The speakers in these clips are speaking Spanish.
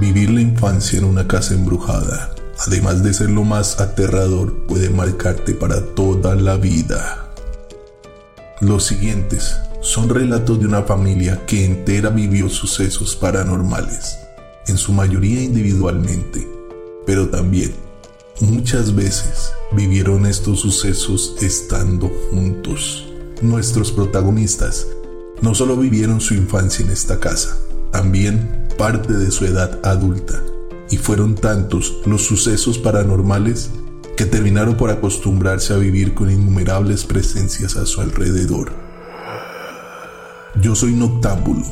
Vivir la infancia en una casa embrujada, además de ser lo más aterrador, puede marcarte para toda la vida. Los siguientes son relatos de una familia que entera vivió sucesos paranormales, en su mayoría individualmente, pero también muchas veces vivieron estos sucesos estando juntos. Nuestros protagonistas no solo vivieron su infancia en esta casa, también parte de su edad adulta, y fueron tantos los sucesos paranormales que terminaron por acostumbrarse a vivir con innumerables presencias a su alrededor. Yo soy Noctámbulo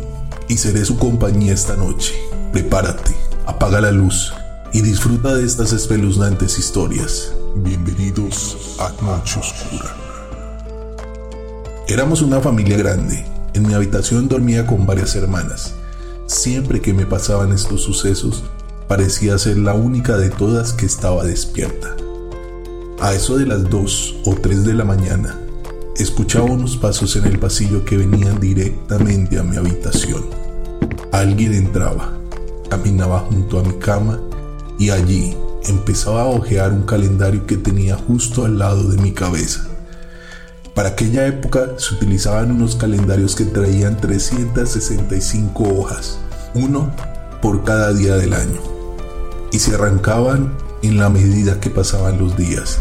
y seré su compañía esta noche. Prepárate, apaga la luz y disfruta de estas espeluznantes historias. Bienvenidos a Noche Oscura. Éramos una familia grande. En mi habitación dormía con varias hermanas Siempre que me pasaban estos sucesos, parecía ser la única de todas que estaba despierta. A eso de las 2 o 3 de la mañana, escuchaba unos pasos en el pasillo que venían directamente a mi habitación. Alguien entraba, caminaba junto a mi cama y allí empezaba a hojear un calendario que tenía justo al lado de mi cabeza. Para aquella época se utilizaban unos calendarios que traían 365 hojas, uno por cada día del año, y se arrancaban en la medida que pasaban los días.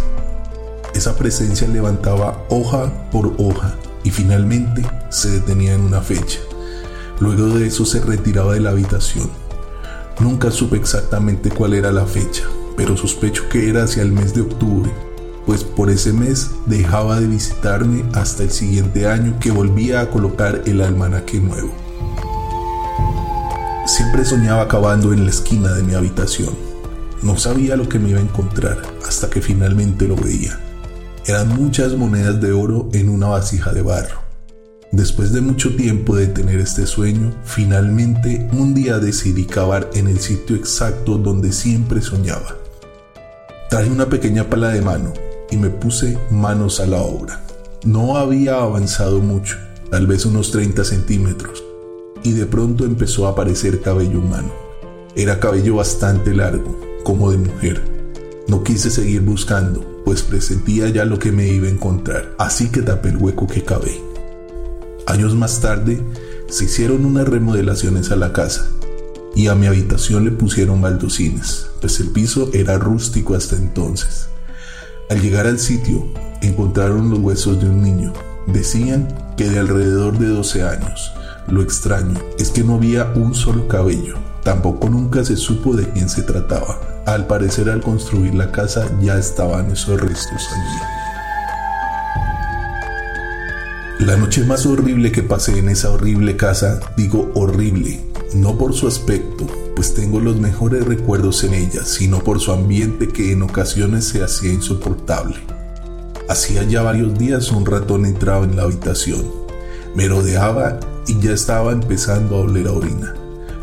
Esa presencia levantaba hoja por hoja y finalmente se detenía en una fecha. Luego de eso se retiraba de la habitación. Nunca supe exactamente cuál era la fecha, pero sospecho que era hacia el mes de octubre pues por ese mes dejaba de visitarme hasta el siguiente año que volvía a colocar el almanaque nuevo. Siempre soñaba acabando en la esquina de mi habitación. No sabía lo que me iba a encontrar hasta que finalmente lo veía. Eran muchas monedas de oro en una vasija de barro. Después de mucho tiempo de tener este sueño, finalmente un día decidí cavar en el sitio exacto donde siempre soñaba. Traje una pequeña pala de mano y me puse manos a la obra. No había avanzado mucho, tal vez unos 30 centímetros, y de pronto empezó a aparecer cabello humano. Era cabello bastante largo, como de mujer. No quise seguir buscando, pues presentía ya lo que me iba a encontrar, así que tapé el hueco que cabé. Años más tarde, se hicieron unas remodelaciones a la casa y a mi habitación le pusieron baldocines, pues el piso era rústico hasta entonces. Al llegar al sitio, encontraron los huesos de un niño. Decían que de alrededor de 12 años. Lo extraño es que no había un solo cabello. Tampoco nunca se supo de quién se trataba. Al parecer al construir la casa ya estaban esos restos allí. La noche más horrible que pasé en esa horrible casa, digo horrible, no por su aspecto, pues tengo los mejores recuerdos en ella, sino por su ambiente que en ocasiones se hacía insoportable. Hacía ya varios días un ratón entraba en la habitación, me rodeaba y ya estaba empezando a oler a orina.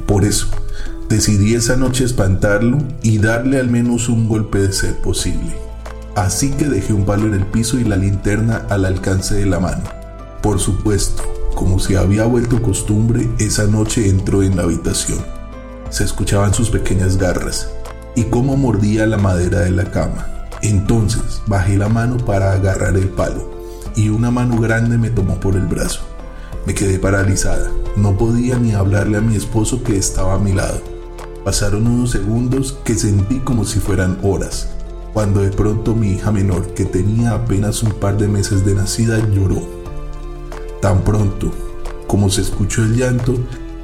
Por eso, decidí esa noche espantarlo y darle al menos un golpe de ser posible. Así que dejé un palo en el piso y la linterna al alcance de la mano. Por supuesto, como se había vuelto costumbre, esa noche entró en la habitación se escuchaban sus pequeñas garras y cómo mordía la madera de la cama. Entonces bajé la mano para agarrar el palo y una mano grande me tomó por el brazo. Me quedé paralizada, no podía ni hablarle a mi esposo que estaba a mi lado. Pasaron unos segundos que sentí como si fueran horas, cuando de pronto mi hija menor, que tenía apenas un par de meses de nacida, lloró. Tan pronto como se escuchó el llanto,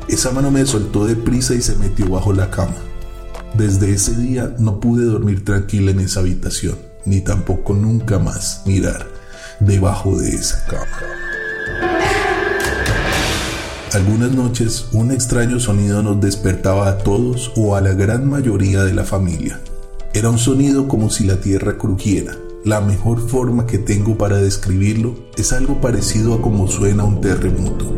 esa mano me soltó deprisa y se metió bajo la cama. Desde ese día no pude dormir tranquila en esa habitación, ni tampoco nunca más mirar debajo de esa cama. Algunas noches un extraño sonido nos despertaba a todos o a la gran mayoría de la familia. Era un sonido como si la tierra crujiera. La mejor forma que tengo para describirlo es algo parecido a como suena un terremoto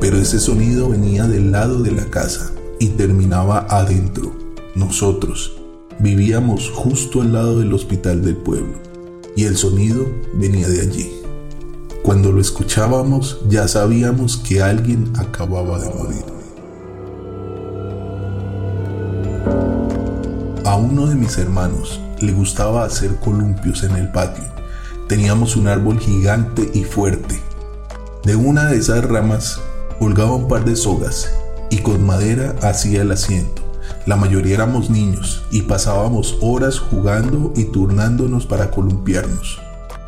pero ese sonido venía del lado de la casa y terminaba adentro. Nosotros vivíamos justo al lado del hospital del pueblo y el sonido venía de allí. Cuando lo escuchábamos ya sabíamos que alguien acababa de morir. A uno de mis hermanos le gustaba hacer columpios en el patio. Teníamos un árbol gigante y fuerte. De una de esas ramas colgaba un par de sogas y con madera hacía el asiento. La mayoría éramos niños y pasábamos horas jugando y turnándonos para columpiarnos.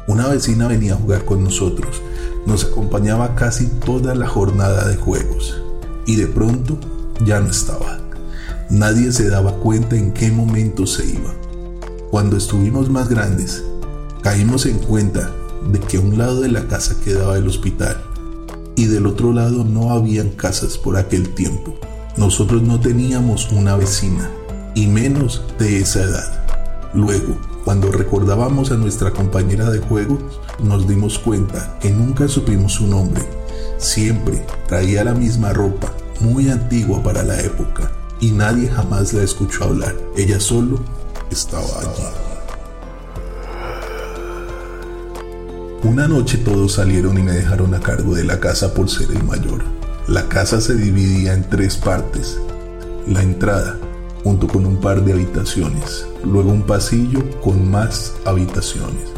Una vecina venía a jugar con nosotros. Nos acompañaba casi toda la jornada de juegos y de pronto ya no estaba. Nadie se daba cuenta en qué momento se iba. Cuando estuvimos más grandes, caímos en cuenta de que a un lado de la casa quedaba el hospital y del otro lado no habían casas por aquel tiempo. Nosotros no teníamos una vecina, y menos de esa edad. Luego, cuando recordábamos a nuestra compañera de juegos, nos dimos cuenta que nunca supimos su nombre. Siempre traía la misma ropa, muy antigua para la época, y nadie jamás la escuchó hablar. Ella solo estaba allí. Una noche todos salieron y me dejaron a cargo de la casa por ser el mayor. La casa se dividía en tres partes. La entrada, junto con un par de habitaciones, luego un pasillo con más habitaciones,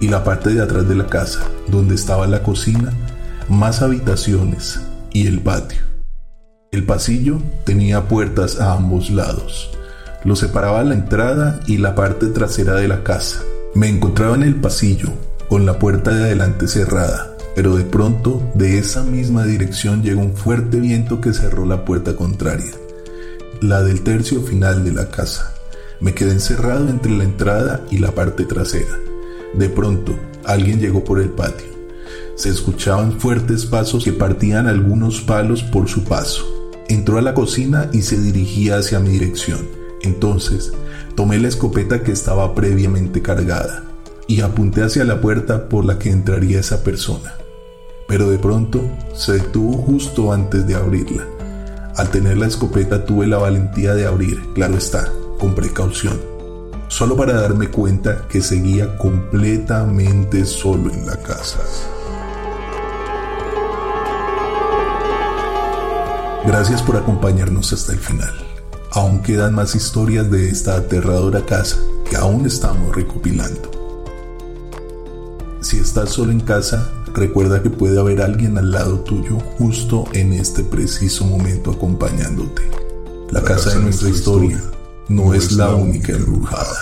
y la parte de atrás de la casa, donde estaba la cocina, más habitaciones y el patio. El pasillo tenía puertas a ambos lados. Lo separaba la entrada y la parte trasera de la casa. Me encontraba en el pasillo, con la puerta de adelante cerrada, pero de pronto de esa misma dirección llegó un fuerte viento que cerró la puerta contraria, la del tercio final de la casa. Me quedé encerrado entre la entrada y la parte trasera. De pronto, alguien llegó por el patio. Se escuchaban fuertes pasos que partían algunos palos por su paso. Entró a la cocina y se dirigía hacia mi dirección. Entonces, tomé la escopeta que estaba previamente cargada y apunté hacia la puerta por la que entraría esa persona pero de pronto se detuvo justo antes de abrirla. Al tener la escopeta tuve la valentía de abrir, claro está, con precaución, solo para darme cuenta que seguía completamente solo en la casa. Gracias por acompañarnos hasta el final. Aún quedan más historias de esta aterradora casa que aún estamos recopilando. Si estás solo en casa, recuerda que puede haber alguien al lado tuyo justo en este preciso momento acompañándote. La, casa, de nuestra historia, no es la única embrujada.